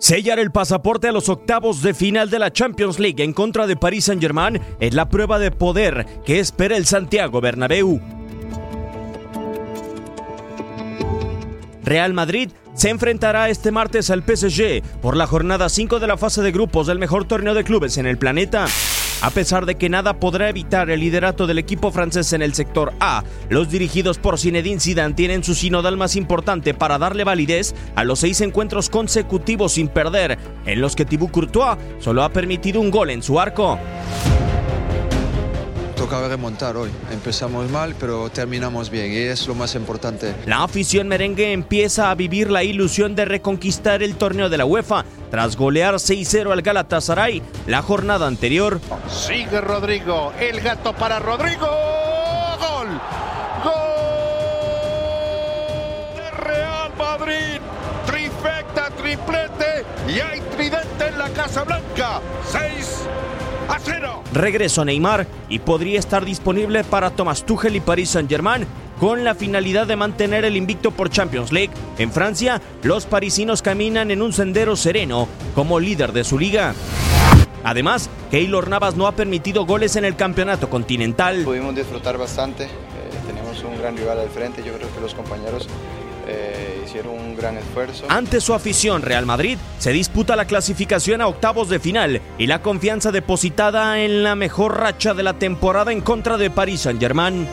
Sellar el pasaporte a los octavos de final de la Champions League en contra de Paris Saint-Germain es la prueba de poder que espera el Santiago Bernabéu. Real Madrid se enfrentará este martes al PSG por la jornada 5 de la fase de grupos del mejor torneo de clubes en el planeta. A pesar de que nada podrá evitar el liderato del equipo francés en el sector A, los dirigidos por Zinedine Zidane tienen su sinodal más importante para darle validez a los seis encuentros consecutivos sin perder, en los que Thibaut Courtois solo ha permitido un gol en su arco. Remontar hoy. Empezamos mal, pero terminamos bien y es lo más importante. La afición merengue empieza a vivir la ilusión de reconquistar el torneo de la UEFA tras golear 6-0 al Galatasaray la jornada anterior. Sigue Rodrigo, el gato para Rodrigo. Gol. Gol de Real Madrid. Trifecta, triplete y hay tridente en la Casa Blanca. 6 a 0. Regreso Neymar y podría estar disponible para Thomas Tuchel y Paris Saint-Germain con la finalidad de mantener el invicto por Champions League. En Francia, los parisinos caminan en un sendero sereno como líder de su liga. Además, Keylor Navas no ha permitido goles en el campeonato continental. Pudimos disfrutar bastante, eh, tenemos un gran rival al frente, yo creo que los compañeros eh, hicieron un gran esfuerzo. Ante su afición, Real Madrid se disputa la clasificación a octavos de final y la confianza depositada en la mejor racha de la temporada en contra de Paris Saint-Germain.